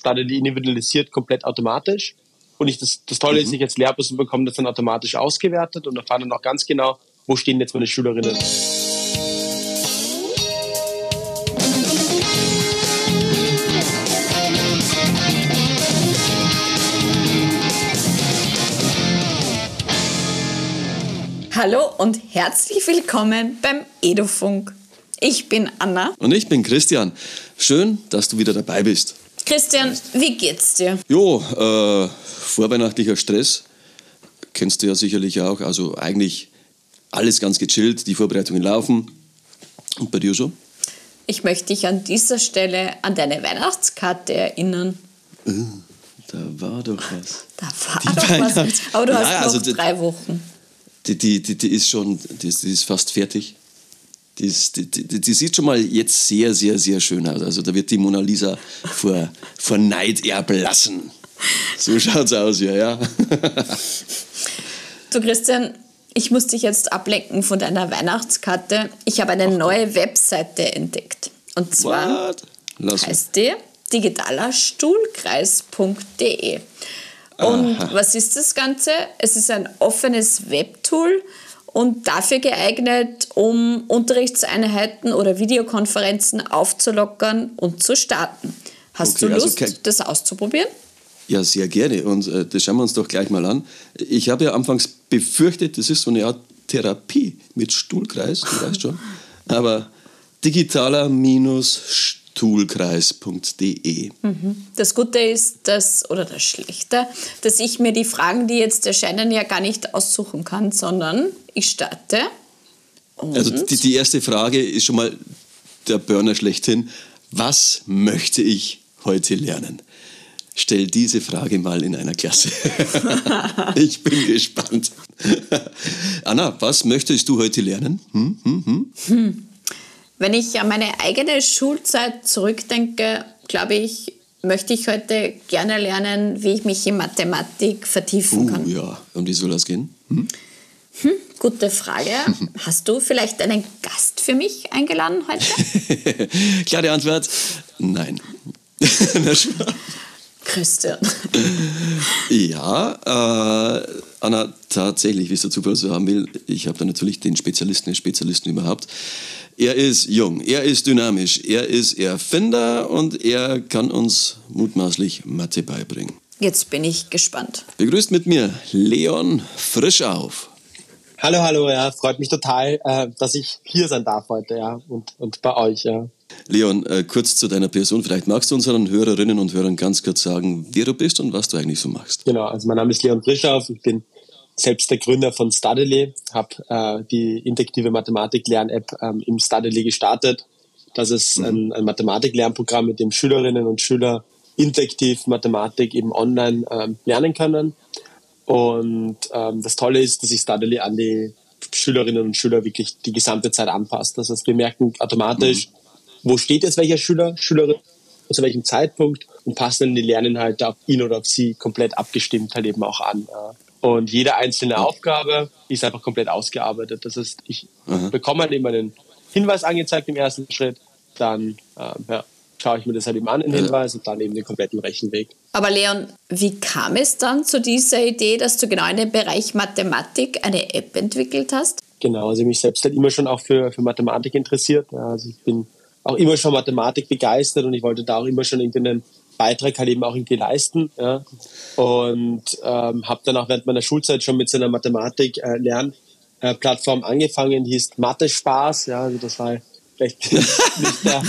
startet die individualisiert komplett automatisch. Und ich, das, das Tolle mhm. ist, ich als Lehrperson bekomme das dann automatisch ausgewertet und erfahre dann auch ganz genau, wo stehen jetzt meine Schülerinnen. Hallo und herzlich willkommen beim Edufunk. Ich bin Anna. Und ich bin Christian. Schön, dass du wieder dabei bist. Christian, wie geht's dir? Jo, äh, vorweihnachtlicher Stress. Kennst du ja sicherlich auch. Also eigentlich alles ganz gechillt, die Vorbereitungen laufen. Und bei dir so? Ich möchte dich an dieser Stelle an deine Weihnachtskarte erinnern. Uh, da war doch was. Da war die doch was. Aber du hast ja, noch also drei Wochen die, die, die, die ist schon, die ist, die ist fast fertig. Die, die, die, sieht schon mal jetzt sehr, sehr, sehr schön aus. Also da wird die Mona Lisa vor, vor Neid erblassen. So schaut's aus, ja, ja. du Christian, ich muss dich jetzt ablenken von deiner Weihnachtskarte. Ich habe eine Ach, neue Webseite entdeckt. Und zwar heißt die digitalerstuhlkreis.de. Und Aha. was ist das Ganze? Es ist ein offenes Webtool und dafür geeignet, um Unterrichtseinheiten oder Videokonferenzen aufzulockern und zu starten. Hast okay, du also Lust, also das auszuprobieren? Ja, sehr gerne. Und äh, das schauen wir uns doch gleich mal an. Ich habe ja anfangs befürchtet, das ist so eine Art Therapie mit Stuhlkreis, du weißt schon. Aber digitaler minus toolkreis.de. Mhm. Das Gute ist, dass, oder das Schlechte, dass ich mir die Fragen, die jetzt erscheinen, ja gar nicht aussuchen kann, sondern ich starte. also die, die erste Frage ist schon mal der Burner schlechthin. Was möchte ich heute lernen? Stell diese Frage mal in einer Klasse. ich bin gespannt. Anna, was möchtest du heute lernen? Hm, hm, hm? Wenn ich an meine eigene Schulzeit zurückdenke, glaube ich, möchte ich heute gerne lernen, wie ich mich in Mathematik vertiefen uh, kann. Ja, um die soll das gehen? Hm? Hm, gute Frage. Hast du vielleicht einen Gast für mich eingeladen heute? Klare Antwort: Nein. Christian. ja, äh, Anna, tatsächlich, wie es der Zufall so haben will, ich habe da natürlich den Spezialisten, den Spezialisten überhaupt. Er ist jung, er ist dynamisch, er ist Erfinder und er kann uns mutmaßlich Mathe beibringen. Jetzt bin ich gespannt. Begrüßt mit mir Leon Frisch auf. Hallo, hallo, ja, freut mich total, äh, dass ich hier sein darf heute, ja, und, und bei euch, ja. Leon, äh, kurz zu deiner Person. Vielleicht magst du unseren Hörerinnen und Hörern ganz kurz sagen, wer du bist und was du eigentlich so machst. Genau, also mein Name ist Leon Frischauf. Ich bin selbst der Gründer von Studily, habe äh, die interaktive Mathematik-Lern-App ähm, im Studily gestartet. Das ist mhm. ein, ein Mathematik-Lernprogramm, mit dem Schülerinnen und Schüler interaktiv Mathematik eben online ähm, lernen können. Und ähm, das Tolle ist, dass sich Studily an die Schülerinnen und Schüler wirklich die gesamte Zeit anpasst. Das heißt, wir merken automatisch, mhm. Wo steht jetzt welcher Schüler, Schülerin zu welchem Zeitpunkt und passen dann die Lerninhalte auf ihn oder auf sie komplett abgestimmt halt eben auch an. Und jede einzelne Aufgabe ist einfach komplett ausgearbeitet. Das heißt, ich mhm. bekomme halt eben einen Hinweis angezeigt im ersten Schritt, dann äh, ja, schaue ich mir das halt eben an, den Hinweis, und dann eben den kompletten Rechenweg. Aber Leon, wie kam es dann zu dieser Idee, dass du genau in dem Bereich Mathematik eine App entwickelt hast? Genau, also ich mich selbst halt immer schon auch für, für Mathematik interessiert. Also ich bin auch immer schon Mathematik begeistert und ich wollte da auch immer schon irgendwie einen Beitrag halt eben auch irgendwie leisten. Ja. Und ähm, habe dann auch während meiner Schulzeit schon mit so einer Mathematik-Lernplattform äh, angefangen, die hieß Mathe Spaß. Ja, also das war vielleicht nicht der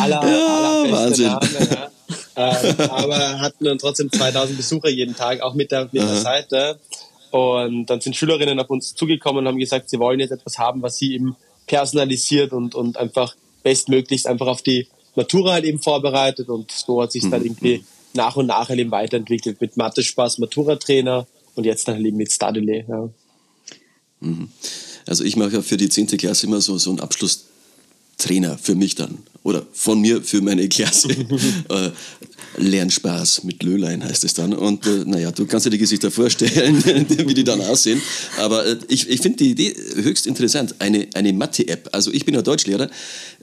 aller, ja, allerbeste Name. Ja. Ähm, aber hatten dann trotzdem 2000 Besucher jeden Tag, auch mit der, mit der Seite. Und dann sind Schülerinnen auf uns zugekommen und haben gesagt, sie wollen jetzt etwas haben, was sie eben personalisiert und, und einfach bestmöglichst einfach auf die Matura halt eben vorbereitet und so hat sich mhm. dann irgendwie nach und nach halt eben weiterentwickelt mit Mathe Spaß, Matura-Trainer und jetzt dann halt eben mit Studily. Ja. Mhm. Also ich mache ja für die 10. Klasse immer so, so einen Abschluss Trainer für mich dann oder von mir für meine Klasse. äh, Lernspaß mit Löhlein heißt es dann. Und äh, naja, du kannst dir die Gesichter vorstellen, wie die dann aussehen. Aber äh, ich, ich finde die Idee höchst interessant. Eine, eine Mathe-App. Also ich bin ja Deutschlehrer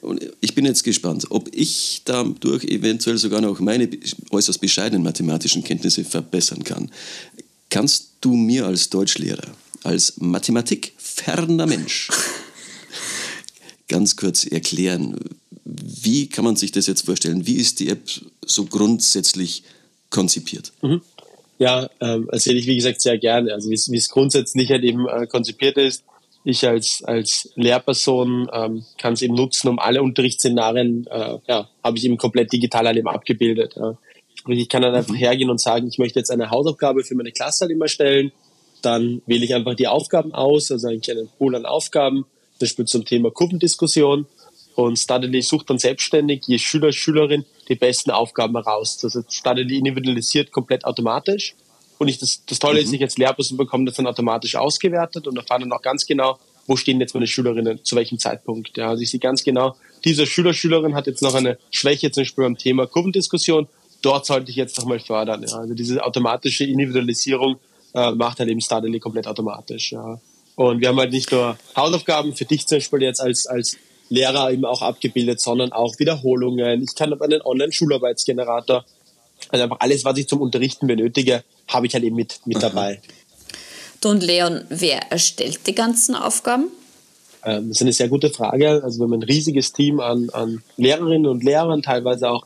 und ich bin jetzt gespannt, ob ich dadurch eventuell sogar noch meine äußerst bescheidenen mathematischen Kenntnisse verbessern kann. Kannst du mir als Deutschlehrer, als mathematikferner Mensch, ganz kurz erklären, wie kann man sich das jetzt vorstellen? Wie ist die App so grundsätzlich konzipiert? Mhm. Ja, ähm, erzähle ich wie gesagt sehr gerne. Also wie es grundsätzlich halt eben äh, konzipiert ist. Ich als, als Lehrperson ähm, kann es eben nutzen, um alle Unterrichtsszenarien, äh, ja, habe ich eben komplett digital halt eben abgebildet. Ja. Sprich, ich kann dann einfach mhm. hergehen und sagen, ich möchte jetzt eine Hausaufgabe für meine Klasse halt immer stellen. Dann wähle ich einfach die Aufgaben aus, also eigentlich einen Pool an Aufgaben, zum Beispiel zum Thema Kuppendiskussion und Studly sucht dann selbstständig je Schüler, Schülerin die besten Aufgaben heraus. Also Studly individualisiert komplett automatisch. Und ich, das, das Tolle mhm. ist, ich als Lehrperson bekomme das dann automatisch ausgewertet und erfahre dann auch ganz genau, wo stehen jetzt meine Schülerinnen, zu welchem Zeitpunkt. Ja, also ich sehe ganz genau, dieser Schüler, Schülerin hat jetzt noch eine Schwäche zum Beispiel beim Thema Kurvendiskussion. Dort sollte ich jetzt nochmal fördern. Ja. Also diese automatische Individualisierung äh, macht halt eben Studly komplett automatisch. Ja. Und wir haben halt nicht nur Hausaufgaben für dich zum Beispiel jetzt als, als Lehrer eben auch abgebildet, sondern auch Wiederholungen. Ich kann einen Online-Schularbeitsgenerator. Also einfach alles, was ich zum Unterrichten benötige, habe ich halt eben mit, mit dabei. Du und Leon, wer erstellt die ganzen Aufgaben? Ähm, das ist eine sehr gute Frage. Also wir haben ein riesiges Team an, an Lehrerinnen und Lehrern, teilweise auch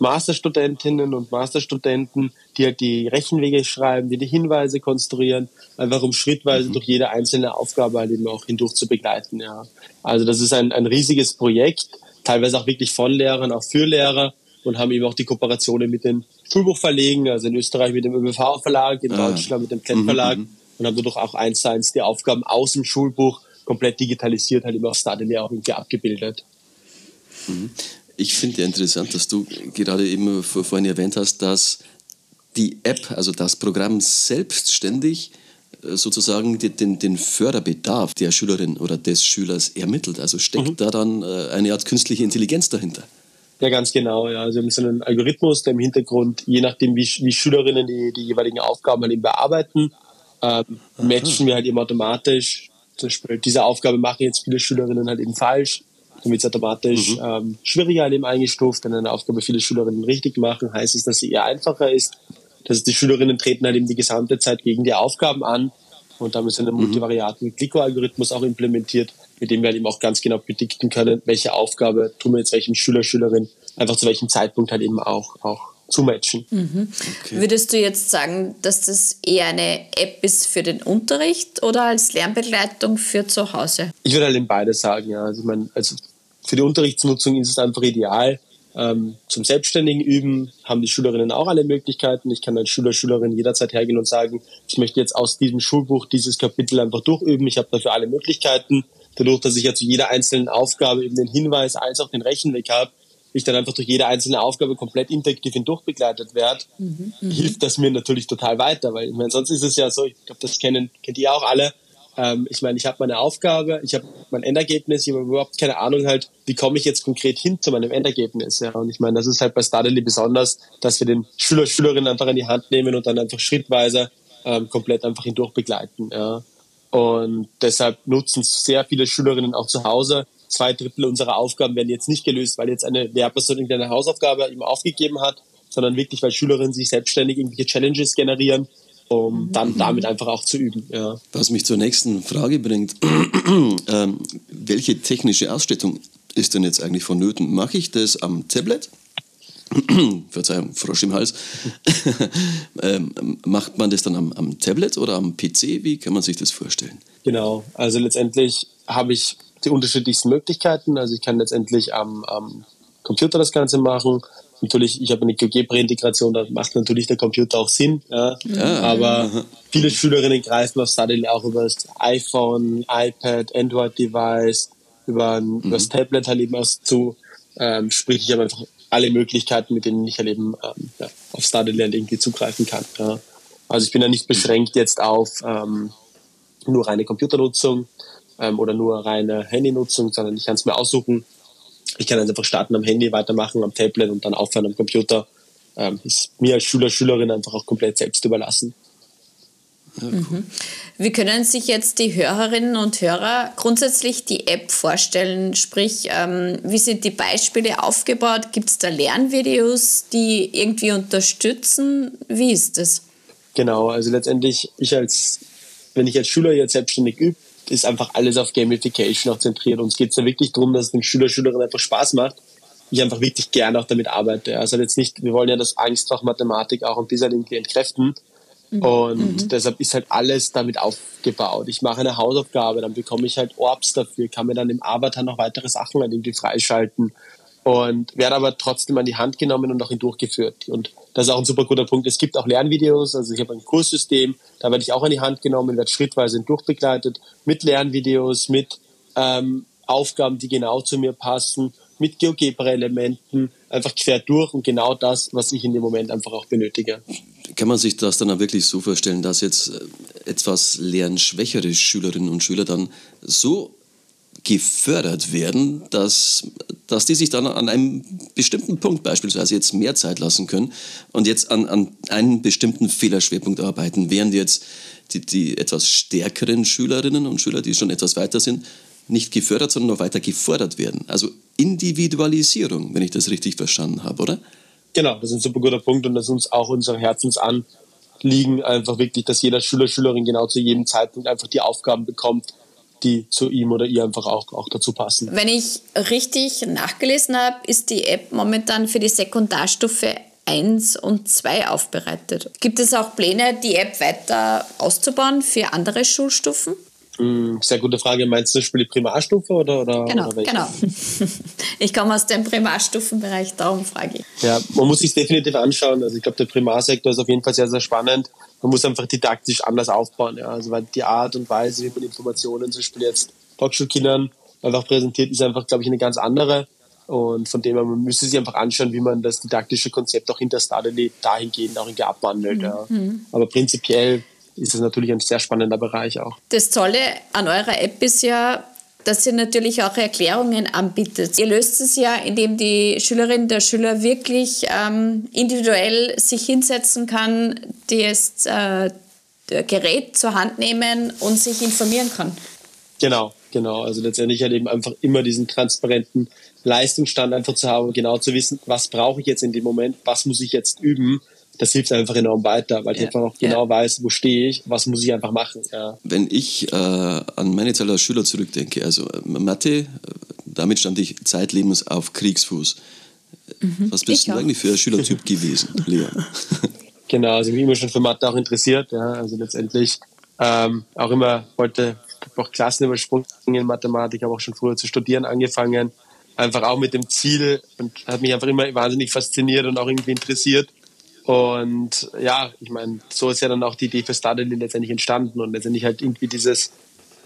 Masterstudentinnen und Masterstudenten, die halt die Rechenwege schreiben, die die Hinweise konstruieren, einfach um schrittweise mhm. durch jede einzelne Aufgabe halt eben auch hindurch zu begleiten. Ja. Also das ist ein, ein riesiges Projekt, teilweise auch wirklich von Lehrern, auch für Lehrer und haben eben auch die Kooperationen mit den Schulbuchverlegen, also in Österreich mit dem ÖBV-Verlag, in ah. Deutschland mit dem Klett-Verlag mhm, mhm. und haben dadurch auch eins zu eins die Aufgaben aus dem Schulbuch komplett digitalisiert, halt eben auf Stadeli auch irgendwie abgebildet. Mhm. Ich finde ja interessant, dass du gerade eben vorhin erwähnt hast, dass die App, also das Programm selbstständig äh, sozusagen den, den Förderbedarf der Schülerin oder des Schülers ermittelt. Also steckt mhm. da dann äh, eine Art künstliche Intelligenz dahinter? Ja, ganz genau. Ja. Also wir haben so einen Algorithmus, der im Hintergrund, je nachdem, wie, wie Schülerinnen die, die jeweiligen Aufgaben halt eben bearbeiten, ähm, matchen wir halt eben automatisch. Zum Beispiel, diese Aufgabe machen jetzt viele Schülerinnen halt eben falsch dann wird es automatisch mhm. ähm, schwieriger in dem eingestuft. Wenn eine Aufgabe viele Schülerinnen richtig machen, heißt es, dass sie eher einfacher ist. Das die Schülerinnen treten halt eben die gesamte Zeit gegen die Aufgaben an. Und damit ist ein mhm. multivariaten Kliko-Algorithmus auch implementiert, mit dem wir halt eben auch ganz genau predikten können, welche Aufgabe tun wir jetzt welchem Schüler, Schülerin einfach zu welchem Zeitpunkt halt eben auch, auch zu matchen. Mhm. Okay. Würdest du jetzt sagen, dass das eher eine App ist für den Unterricht oder als Lernbegleitung für zu Hause? Ich würde halt in beides sagen, ja. Also, ich meine, also für die Unterrichtsnutzung ist es einfach ideal. Ähm, zum selbstständigen Üben haben die Schülerinnen auch alle Möglichkeiten. Ich kann als Schüler, Schülerin jederzeit hergehen und sagen, ich möchte jetzt aus diesem Schulbuch dieses Kapitel einfach durchüben. Ich habe dafür alle Möglichkeiten. Dadurch, dass ich ja zu jeder einzelnen Aufgabe eben den Hinweis als auch den Rechenweg habe, ich dann einfach durch jede einzelne Aufgabe komplett interaktiv hindurchbegleitet werde, mhm, mhm, hilft das mir natürlich total weiter, weil ich meine, sonst ist es ja so, ich glaube, das kennen, kennt ihr auch alle. Ähm, ich meine, ich habe meine Aufgabe, ich habe mein Endergebnis, ich habe überhaupt keine Ahnung halt, wie komme ich jetzt konkret hin zu meinem Endergebnis. Ja? Und ich meine, das ist halt bei Stardily besonders, dass wir den Schüler, Schülerinnen einfach in die Hand nehmen und dann einfach schrittweise ähm, komplett einfach hindurch begleiten. Ja? Und deshalb nutzen sehr viele Schülerinnen auch zu Hause zwei Drittel unserer Aufgaben werden jetzt nicht gelöst, weil jetzt eine Lehrperson irgendeine Hausaufgabe ihm aufgegeben hat, sondern wirklich, weil Schülerinnen sich selbstständig irgendwelche Challenges generieren, um mhm. dann damit einfach auch zu üben. Ja. Was mich zur nächsten Frage bringt, ähm, welche technische Ausstattung ist denn jetzt eigentlich vonnöten? Mache ich das am Tablet? Verzeihung, Frosch im Hals. ähm, macht man das dann am, am Tablet oder am PC? Wie kann man sich das vorstellen? Genau, also letztendlich habe ich die unterschiedlichsten Möglichkeiten. Also ich kann letztendlich am, am Computer das Ganze machen. Natürlich, ich habe eine GeoGebra-Integration, da macht natürlich der Computer auch Sinn. Ja. ja. Aber viele Schülerinnen greifen auf Study auch über das iPhone, iPad, Android-Device, über, mhm. über das Tablet halt eben aus zu. Ähm, sprich, ich habe einfach alle Möglichkeiten, mit denen ich halt eben ähm, ja, auf Studyland irgendwie zugreifen kann. Ja. Also ich bin ja nicht beschränkt jetzt auf ähm, nur reine Computernutzung ähm, oder nur reine Handynutzung, sondern ich kann es mir aussuchen. Ich kann einfach starten am Handy, weitermachen am Tablet und dann aufhören am Computer. Ähm, ist mir als Schüler, Schülerin einfach auch komplett selbst überlassen. Mhm. Wie können sich jetzt die Hörerinnen und Hörer grundsätzlich die App vorstellen? Sprich, ähm, wie sind die Beispiele aufgebaut? Gibt es da Lernvideos, die irgendwie unterstützen? Wie ist das? Genau, also letztendlich, ich als, wenn ich als Schüler jetzt selbstständig übe, ist einfach alles auf Gamification auch zentriert. Uns geht es da wirklich darum, dass es den Schüler, Schülerinnen einfach Spaß macht. Ich einfach wirklich gerne auch damit arbeite. Also jetzt nicht, wir wollen ja das Angstfach Mathematik auch und dieser irgendwie entkräften, Mhm. Und mhm. deshalb ist halt alles damit aufgebaut. Ich mache eine Hausaufgabe, dann bekomme ich halt Orbs dafür, kann mir dann im Avatar noch weitere Sachen an irgendwie freischalten und werde aber trotzdem an die Hand genommen und auch durchgeführt. Und das ist auch ein super guter Punkt. Es gibt auch Lernvideos, also ich habe ein Kurssystem, da werde ich auch an die Hand genommen, werde schrittweise durchbegleitet mit Lernvideos, mit ähm, Aufgaben, die genau zu mir passen, mit GeoGebra-Elementen, einfach quer durch und genau das, was ich in dem Moment einfach auch benötige. Kann man sich das dann auch wirklich so vorstellen, dass jetzt äh, etwas lernschwächere Schülerinnen und Schüler dann so gefördert werden, dass, dass die sich dann an einem bestimmten Punkt beispielsweise jetzt mehr Zeit lassen können und jetzt an, an einem bestimmten Fehlerschwerpunkt arbeiten, während jetzt die, die etwas stärkeren Schülerinnen und Schüler, die schon etwas weiter sind, nicht gefördert, sondern noch weiter gefordert werden. Also Individualisierung, wenn ich das richtig verstanden habe, oder? Genau, das ist ein super guter Punkt und das ist uns auch unser Herzensanliegen, einfach wirklich, dass jeder Schüler, Schülerin genau zu jedem Zeitpunkt einfach die Aufgaben bekommt, die zu ihm oder ihr einfach auch, auch dazu passen. Wenn ich richtig nachgelesen habe, ist die App momentan für die Sekundarstufe 1 und 2 aufbereitet. Gibt es auch Pläne, die App weiter auszubauen für andere Schulstufen? Hm, sehr gute Frage. Meinst du zum Beispiel die Primarstufe oder? oder genau, oder genau. Ich komme aus dem Primarstufenbereich, darum frage ich. Ja, man muss sich definitiv anschauen. Also ich glaube, der Primarsektor ist auf jeden Fall sehr, sehr spannend. Man muss einfach didaktisch anders aufbauen. Ja. Also weil die Art und Weise, wie man Informationen zum Beispiel jetzt Volksschulkindern einfach präsentiert, ist einfach, glaube ich, eine ganz andere. Und von dem her, man müsste sich einfach anschauen, wie man das didaktische Konzept auch hinter Stardeley dahingehend auch irgendwie abwandelt. Mhm. Ja. Aber prinzipiell ist es natürlich ein sehr spannender Bereich auch. Das Tolle an eurer App ist ja, dass ihr natürlich auch Erklärungen anbietet. Ihr löst es ja, indem die Schülerin, der Schüler wirklich ähm, individuell sich hinsetzen kann, das äh, Gerät zur Hand nehmen und sich informieren kann. Genau, genau. Also letztendlich halt eben einfach immer diesen transparenten Leistungsstand einfach zu haben, genau zu wissen, was brauche ich jetzt in dem Moment, was muss ich jetzt üben das hilft einfach enorm weiter, weil ich einfach auch genau ja. weiß, wo stehe ich, was muss ich einfach machen. Ja. Wenn ich äh, an meine Zeit als Schüler zurückdenke, also äh, Mathe, äh, damit stand ich zeitlebens auf Kriegsfuß. Mhm. Was bist du eigentlich für ein Schülertyp gewesen, Leon? Genau, also ich bin immer schon für Mathe auch interessiert, ja, also letztendlich ähm, auch immer wollte auch Klassen übersprungen in Mathematik, habe auch schon früher zu studieren angefangen, einfach auch mit dem Ziel und hat mich einfach immer wahnsinnig fasziniert und auch irgendwie interessiert und ja, ich meine, so ist ja dann auch die Idee für Studily letztendlich entstanden und letztendlich halt irgendwie dieses,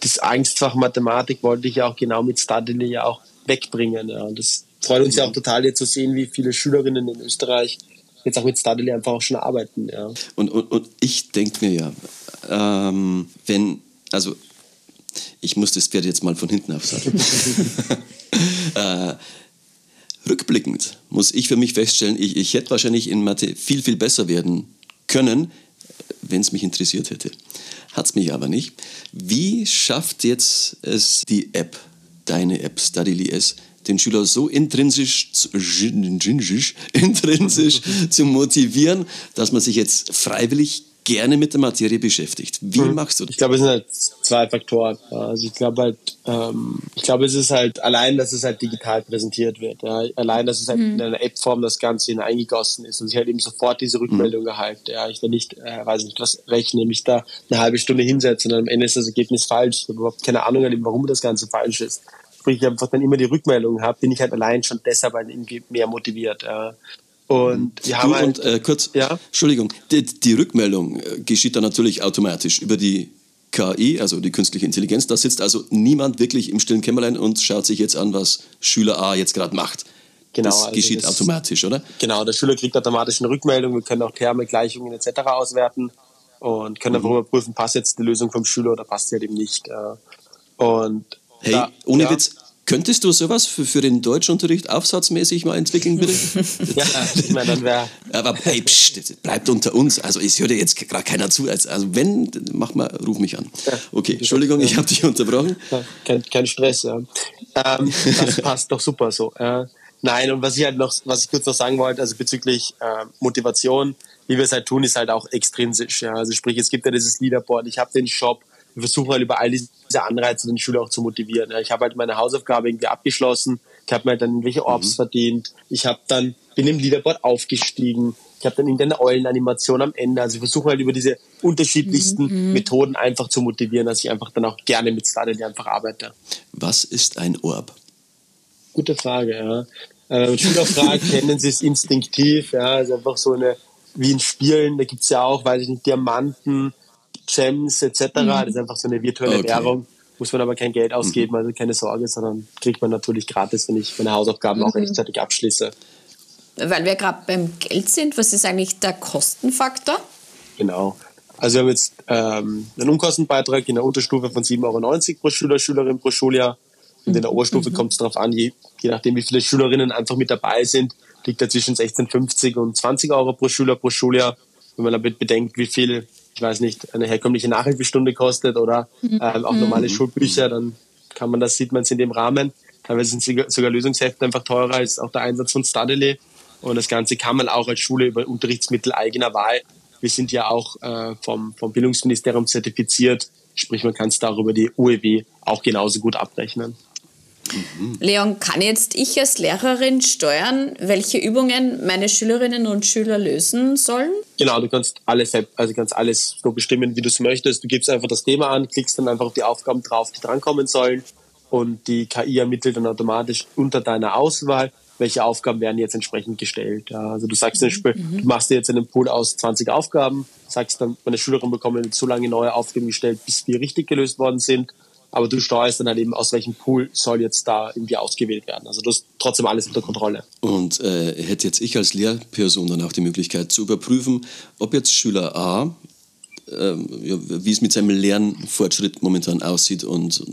das Angstfach Mathematik wollte ich ja auch genau mit Studily ja auch wegbringen. Ja. Und das freut uns ja auch total jetzt zu sehen, wie viele Schülerinnen in Österreich jetzt auch mit Studily einfach auch schon arbeiten. Ja. Und, und, und ich denke mir ja, ähm, wenn, also ich muss das Pferd jetzt mal von hinten aufsagen. äh, Rückblickend muss ich für mich feststellen, ich, ich hätte wahrscheinlich in Mathe viel, viel besser werden können, wenn es mich interessiert hätte. Hat es mich aber nicht. Wie schafft jetzt es die App, deine App Studily S, den Schüler so intrinsisch, intrinsisch zu motivieren, dass man sich jetzt freiwillig gerne mit der Materie beschäftigt. Wie mhm. machst du das? Ich glaube, es sind halt zwei Faktoren. Also ich glaube halt, ähm, ich glaube, es ist halt allein, dass es halt digital präsentiert wird. Ja. Allein, dass es halt mhm. in einer App-Form das Ganze hineingegossen ist und ich halt eben sofort diese Rückmeldung mhm. erhalte. Ja, ich da nicht, äh, weiß nicht, was rechne, mich da eine halbe Stunde hinsetze und dann am Ende ist das Ergebnis falsch. Ich habe überhaupt keine Ahnung, warum das Ganze falsch ist. Sprich, ich einfach dann immer die Rückmeldung habe, bin ich halt allein schon deshalb halt irgendwie mehr motiviert. Ja. Und wir haben du, halt, und, äh, kurz, ja? Entschuldigung, die, die Rückmeldung äh, geschieht dann natürlich automatisch über die KI, also die künstliche Intelligenz. Da sitzt also niemand wirklich im stillen Kämmerlein und schaut sich jetzt an, was Schüler A jetzt gerade macht. Genau, das also geschieht das, automatisch, oder? Genau, der Schüler kriegt automatisch eine Rückmeldung. Wir können auch Terme, Gleichungen etc. auswerten und können mhm. einfach überprüfen, passt jetzt die Lösung vom Schüler oder passt sie halt eben nicht. Und hey, da, ohne ja. Witz, Könntest du sowas für, für den Deutschunterricht aufsatzmäßig mal entwickeln, bitte? ja, ich meine, dann wäre. Aber hey, pst, bleibt unter uns. Also hört dir jetzt gerade keiner zu. Also wenn, mach mal, ruf mich an. Okay, Entschuldigung, ich habe dich unterbrochen. Kein, kein Stress, ja. Ähm, das passt doch super so. Äh, nein, und was ich halt noch, was ich kurz noch sagen wollte, also bezüglich äh, Motivation, wie wir es halt tun, ist halt auch extrinsisch. Ja. Also sprich, es gibt ja dieses Leaderboard, ich habe den Shop, wir versuchen halt über all diese Anreize den Schüler auch zu motivieren. Ich habe halt meine Hausaufgabe irgendwie abgeschlossen, ich habe mir halt dann irgendwelche Orbs mhm. verdient, ich habe dann bin im Leaderboard aufgestiegen, ich habe dann irgendeine Eulenanimation am Ende. Also ich versuche halt über diese unterschiedlichsten mhm. Methoden einfach zu motivieren, dass ich einfach dann auch gerne mit Stardew einfach arbeite. Was ist ein Orb? Gute Frage, ja. Äh, Schüler fragen, kennen Sie es instinktiv? Ja, also einfach so eine, wie in Spielen, da gibt es ja auch, weiß ich nicht, Diamanten, Gems etc. Mhm. Das ist einfach so eine virtuelle okay. Währung. Muss man aber kein Geld ausgeben, mhm. also keine Sorge, sondern kriegt man natürlich gratis, wenn ich meine Hausaufgaben mhm. auch rechtzeitig abschließe. Weil wir gerade beim Geld sind, was ist eigentlich der Kostenfaktor? Genau. Also wir haben jetzt ähm, einen Unkostenbeitrag in der Unterstufe von 7,90 Euro pro Schüler, Schülerin pro Schuljahr. Und in der mhm. Oberstufe mhm. kommt es darauf an, je, je nachdem wie viele Schülerinnen einfach mit dabei sind, liegt er zwischen 16,50 und 20 Euro pro Schüler pro Schuljahr. Wenn man damit bedenkt, wie viel ich weiß nicht, eine herkömmliche Nachhilfestunde kostet oder ähm, auch normale mhm. Schulbücher, dann kann man das, sieht man es in dem Rahmen. Teilweise sind sogar Lösungshefte einfach teurer als auch der Einsatz von Studily. Und das Ganze kann man auch als Schule über Unterrichtsmittel eigener Wahl. Wir sind ja auch äh, vom, vom Bildungsministerium zertifiziert, sprich man kann es da auch über die UEW auch genauso gut abrechnen. Mhm. Leon, kann jetzt ich als Lehrerin steuern, welche Übungen meine Schülerinnen und Schüler lösen sollen? Genau, du kannst alles, also kannst alles so bestimmen, wie du es möchtest. Du gibst einfach das Thema an, klickst dann einfach auf die Aufgaben drauf, die drankommen sollen und die KI ermittelt dann automatisch unter deiner Auswahl, welche Aufgaben werden jetzt entsprechend gestellt. Also du sagst zum Beispiel, mhm. du machst dir jetzt einen Pool aus 20 Aufgaben, sagst dann, meine Schülerinnen bekommen so lange neue Aufgaben gestellt, bis die richtig gelöst worden sind aber du steuerst dann halt eben, aus welchem Pool soll jetzt da irgendwie ausgewählt werden. Also du hast trotzdem alles unter Kontrolle. Und äh, hätte jetzt ich als Lehrperson dann auch die Möglichkeit zu überprüfen, ob jetzt Schüler A, äh, wie es mit seinem Lernfortschritt momentan aussieht und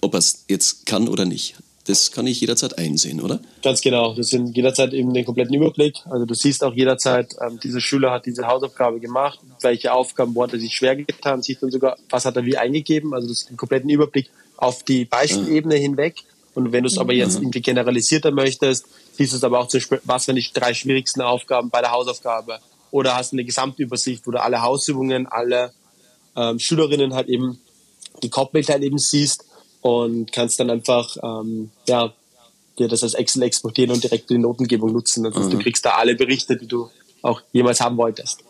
ob er es jetzt kann oder nicht. Das kann ich jederzeit einsehen, oder? Ganz genau. Das sind jederzeit eben den kompletten Überblick. Also du siehst auch jederzeit, ähm, dieser Schüler hat diese Hausaufgabe gemacht, welche Aufgaben, wo hat er sich schwer getan, siehst dann sogar, was hat er wie eingegeben. Also das ist den kompletten Überblick auf die Beispielebene ah. hinweg. Und wenn du es aber jetzt mhm. irgendwie generalisierter möchtest, siehst du es aber auch zum Beispiel, was sind die drei schwierigsten Aufgaben bei der Hausaufgabe. Oder hast du eine Gesamtübersicht, wo du alle Hausübungen, alle ähm, Schülerinnen halt eben gekoppelt halt eben siehst und kannst dann einfach ähm, ja, dir das als Excel exportieren und direkt in die Notengebung nutzen. Also mhm. du kriegst da alle Berichte, die du auch jemals haben wolltest.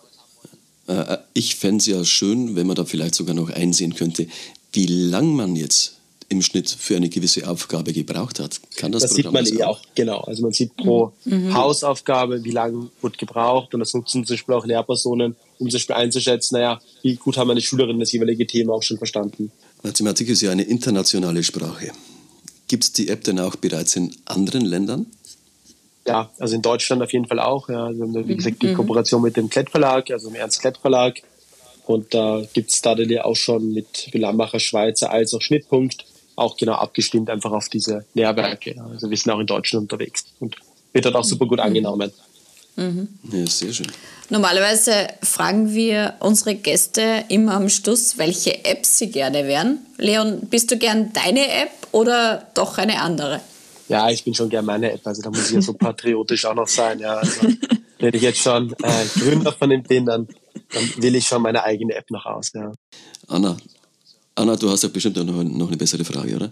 Äh, äh, ich fände es ja schön, wenn man da vielleicht sogar noch einsehen könnte, wie lang man jetzt im Schnitt für eine gewisse Aufgabe gebraucht hat. Kann das, das sieht man eh auch, genau. Also man sieht pro mhm. Hausaufgabe, wie lange wird gebraucht und das nutzen zum Beispiel auch Lehrpersonen, um zum Beispiel einzuschätzen, naja, wie gut haben meine Schülerinnen das jeweilige Thema auch schon verstanden. Mathematik ist ja eine internationale Sprache. Gibt es die App denn auch bereits in anderen Ländern? Ja, also in Deutschland auf jeden Fall auch. Ja. Also wie gesagt, die mhm. Kooperation mit dem Klett Verlag, also dem Ernst Klett Verlag. Und da gibt es Stadeli auch schon mit Lammacher Schweizer als auch Schnittpunkt auch genau abgestimmt einfach auf diese Lehrwerke. Also wir sind auch in Deutschland unterwegs und wird dort auch super gut angenommen. Mhm. Ja, sehr schön. Normalerweise fragen wir unsere Gäste immer am Schluss, welche App sie gerne wären. Leon, bist du gern deine App oder doch eine andere? Ja, ich bin schon gern meine App. Also da muss ich ja so patriotisch auch noch sein. Ja, also, wenn ich jetzt schon äh, Gründer von dem bin, dann, dann will ich schon meine eigene App noch aus. Ja. Anna, Anna, du hast ja bestimmt noch, noch eine bessere Frage, oder?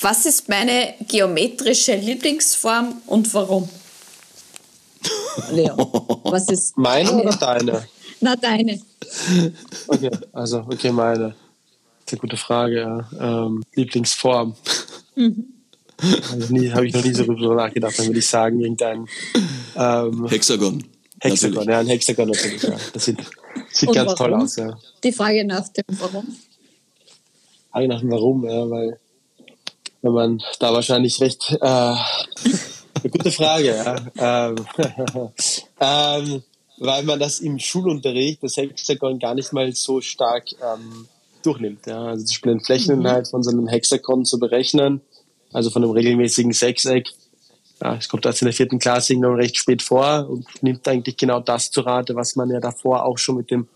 Was ist meine geometrische Lieblingsform und warum? Leo, was ist meine oder deine? Na, deine. Okay, also, okay, meine. Das ist eine gute Frage, ja. Ähm, Lieblingsform. Mhm. Also habe ich noch nie so darüber nachgedacht, dann würde ich sagen, irgendein ähm, Hexagon. Hexagon, natürlich. ja, ein Hexagon natürlich, ja. Das sieht, sieht ganz warum? toll aus, ja. Die Frage nach dem Warum. Frage nach dem Warum, ja, weil wenn man da wahrscheinlich recht äh, eine gute Frage, ja. Ähm, ähm, weil man das im Schulunterricht, das Hexagon, gar nicht mal so stark ähm, durchnimmt. Ja. Also zum Beispiel den Flächeninhalt mhm. von so einem Hexagon zu berechnen, also von einem regelmäßigen Sechseck. Ja, es kommt erst in der vierten Klasse irgendwann recht spät vor und nimmt eigentlich genau das zu Rate, was man ja davor auch schon mit dem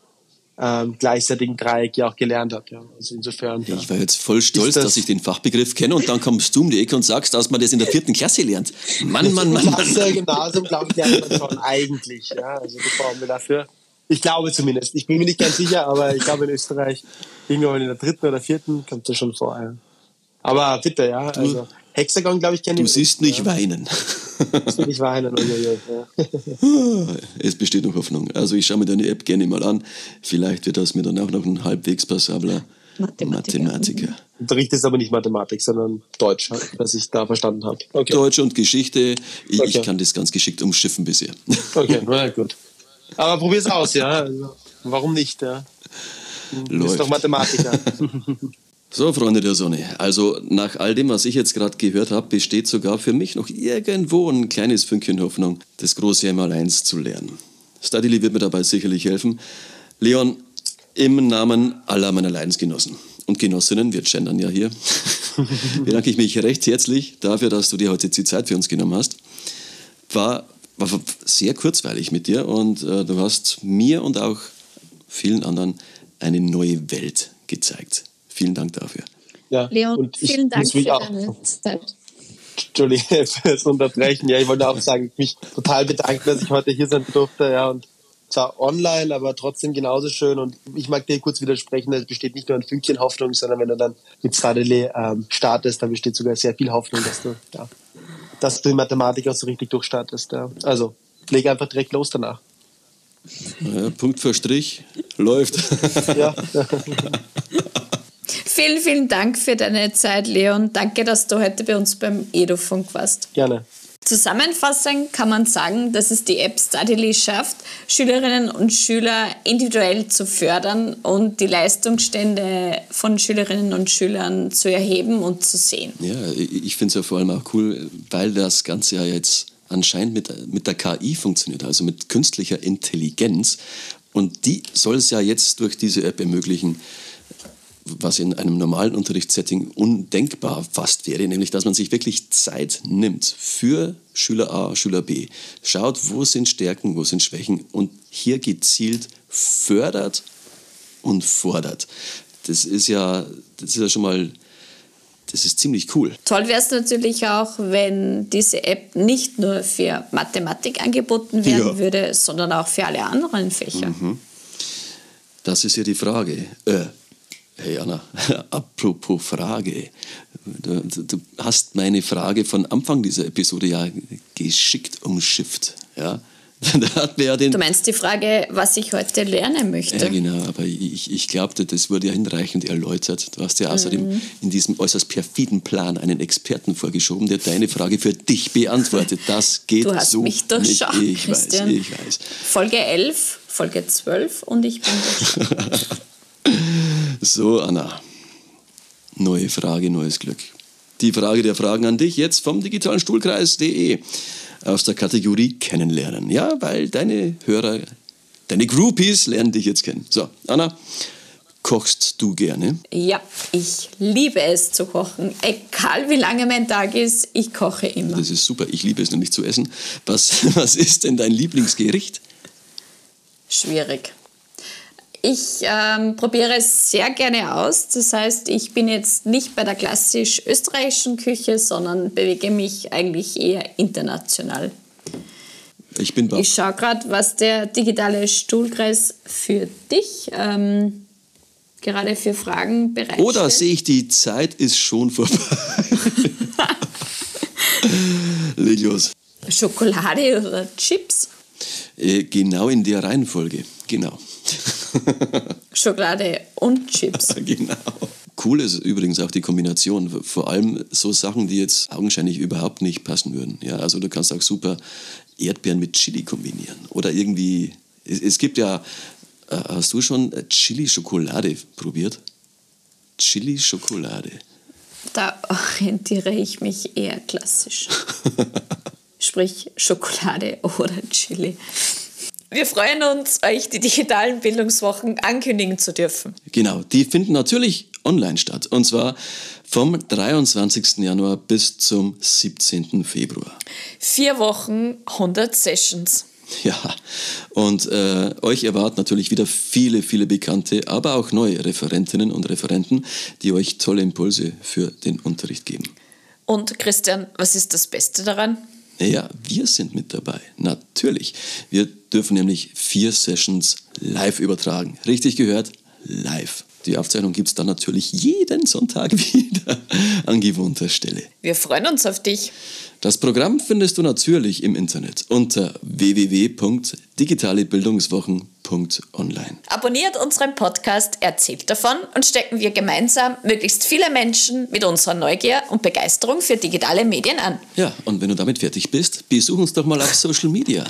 ähm, gleichzeitigen Dreieck ja auch gelernt hat. Ja. Also insofern. Ja. Ich war jetzt voll stolz, das dass ich den Fachbegriff kenne und dann kommst du um die Ecke und sagst, dass man das in der vierten Klasse lernt. Mann, Mann, Mann, Mann. Klasse, Gymnasium, glaube ich, lernt man schon eigentlich. Ja. Also die Formel dafür. Ich glaube zumindest. Ich bin mir nicht ganz sicher, aber ich glaube in Österreich irgendwann in der dritten oder vierten kommt das schon vor. Ja. Aber bitte, ja. Also Hexagon, glaube ich, kenne ich. Du siehst mich ja. weinen. Du nicht weinen. Ja. Es besteht noch Hoffnung. Also ich schaue mir deine App gerne mal an. Vielleicht wird das mir dann auch noch ein halbwegs passabler Mathematiker. Mathematiker. Unterricht ist aber nicht Mathematik, sondern Deutsch, was ich da verstanden habe. Okay. Deutsch und Geschichte. Ich, okay. ich, kann das ganz geschickt umschiffen bisher. Okay, na gut. Aber probier's aus, ja. Also, warum nicht, ja? Du bist doch Mathematiker. So, Freunde der Sonne, also nach all dem, was ich jetzt gerade gehört habe, besteht sogar für mich noch irgendwo ein kleines Fünkchen Hoffnung, das große M1 zu lernen. Studily wird mir dabei sicherlich helfen. Leon, im Namen aller meiner Leidensgenossen und Genossinnen, wir gendern ja hier, bedanke ich mich recht herzlich dafür, dass du dir heute die Zeit für uns genommen hast. War, war sehr kurzweilig mit dir und äh, du hast mir und auch vielen anderen eine neue Welt gezeigt. Vielen Dank dafür. Ja, Leon, und ich, vielen Dank für deine Zeit. Entschuldige fürs Unterbrechen. Ja, ich wollte auch sagen, mich total bedanken, dass ich heute hier sein durfte. Ja, und zwar online, aber trotzdem genauso schön. Und ich mag dir kurz widersprechen, es besteht nicht nur ein Fünkchen Hoffnung, sondern wenn du dann mit Stradele ähm, startest, dann besteht sogar sehr viel Hoffnung, dass du, ja, dass du in Mathematik auch so richtig durchstartest. Ja. Also leg einfach direkt los danach. Ja, Punkt für Strich läuft. Ja. Vielen, vielen Dank für deine Zeit, Leon. Danke, dass du heute bei uns beim Edofunk warst. Gerne. Zusammenfassend kann man sagen, dass es die App Studily schafft, Schülerinnen und Schüler individuell zu fördern und die Leistungsstände von Schülerinnen und Schülern zu erheben und zu sehen. Ja, ich finde es ja vor allem auch cool, weil das Ganze ja jetzt anscheinend mit, mit der KI funktioniert, also mit künstlicher Intelligenz. Und die soll es ja jetzt durch diese App ermöglichen, was in einem normalen Unterrichtssetting undenkbar fast wäre, nämlich dass man sich wirklich Zeit nimmt für Schüler A, Schüler B, schaut, wo sind Stärken, wo sind Schwächen und hier gezielt fördert und fordert. Das ist ja, das ist ja schon mal, das ist ziemlich cool. Toll wäre es natürlich auch, wenn diese App nicht nur für Mathematik angeboten werden ja. würde, sondern auch für alle anderen Fächer. Mhm. Das ist ja die Frage. Äh, Hey Anna, apropos Frage. Du, du, hast meine Frage von Anfang dieser Episode ja geschickt umschifft. Ja? Ja du meinst die Frage, was ich heute lernen möchte? Ja, genau, aber ich, ich glaubte, das wurde ja hinreichend erläutert. Du hast ja außerdem mhm. in diesem äußerst perfiden Plan einen Experten vorgeschoben, der deine Frage für dich beantwortet. Das geht du hast so mich durchschaut, nicht. Ich Christian. weiß, ich weiß. Folge 11, Folge 12 und ich bin durchschaut. So, Anna. Neue Frage, neues Glück. Die Frage der Fragen an dich jetzt vom digitalen Stuhlkreis.de aus der Kategorie Kennenlernen. Ja, weil deine Hörer, deine Groupies lernen dich jetzt kennen. So, Anna, kochst du gerne? Ja, ich liebe es zu kochen. Egal wie lange mein Tag ist, ich koche immer. Das ist super. Ich liebe es nämlich zu essen. Was, was ist denn dein Lieblingsgericht? Schwierig. Ich ähm, probiere es sehr gerne aus. Das heißt, ich bin jetzt nicht bei der klassisch österreichischen Küche, sondern bewege mich eigentlich eher international. Ich bin baff. Ich schaue gerade, was der digitale Stuhlkreis für dich ähm, gerade für Fragen bereitstellt. Oder sehe ich, die Zeit ist schon vorbei. Leg los. Schokolade oder Chips? Äh, genau in der Reihenfolge, genau. Schokolade und Chips. genau. Cool ist übrigens auch die Kombination. Vor allem so Sachen, die jetzt augenscheinlich überhaupt nicht passen würden. Ja, also du kannst auch super Erdbeeren mit Chili kombinieren. Oder irgendwie, es, es gibt ja, äh, hast du schon Chili-Schokolade probiert? Chili-Schokolade. Da orientiere ich mich eher klassisch. Sprich Schokolade oder Chili. Wir freuen uns, euch die digitalen Bildungswochen ankündigen zu dürfen. Genau, die finden natürlich online statt. Und zwar vom 23. Januar bis zum 17. Februar. Vier Wochen, 100 Sessions. Ja, und äh, euch erwarten natürlich wieder viele, viele bekannte, aber auch neue Referentinnen und Referenten, die euch tolle Impulse für den Unterricht geben. Und Christian, was ist das Beste daran? Ja, wir sind mit dabei. Natürlich. Wir dürfen nämlich vier Sessions live übertragen. Richtig gehört, live. Die Aufzeichnung gibt es dann natürlich jeden Sonntag wieder an gewohnter Stelle. Wir freuen uns auf dich. Das Programm findest du natürlich im Internet unter www.digitalebildungswochen.online. Abonniert unseren Podcast, erzählt davon und stecken wir gemeinsam möglichst viele Menschen mit unserer Neugier und Begeisterung für digitale Medien an. Ja, und wenn du damit fertig bist, besuch uns doch mal auf Social Media.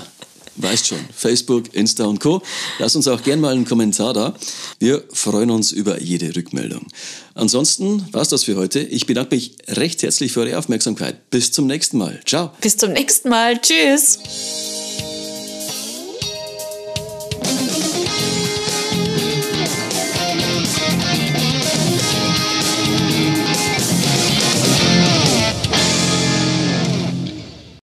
Weißt schon, Facebook, Insta und Co. Lass uns auch gern mal einen Kommentar da. Wir freuen uns über jede Rückmeldung. Ansonsten war's das für heute. Ich bedanke mich recht herzlich für eure Aufmerksamkeit. Bis zum nächsten Mal. Ciao. Bis zum nächsten Mal. Tschüss.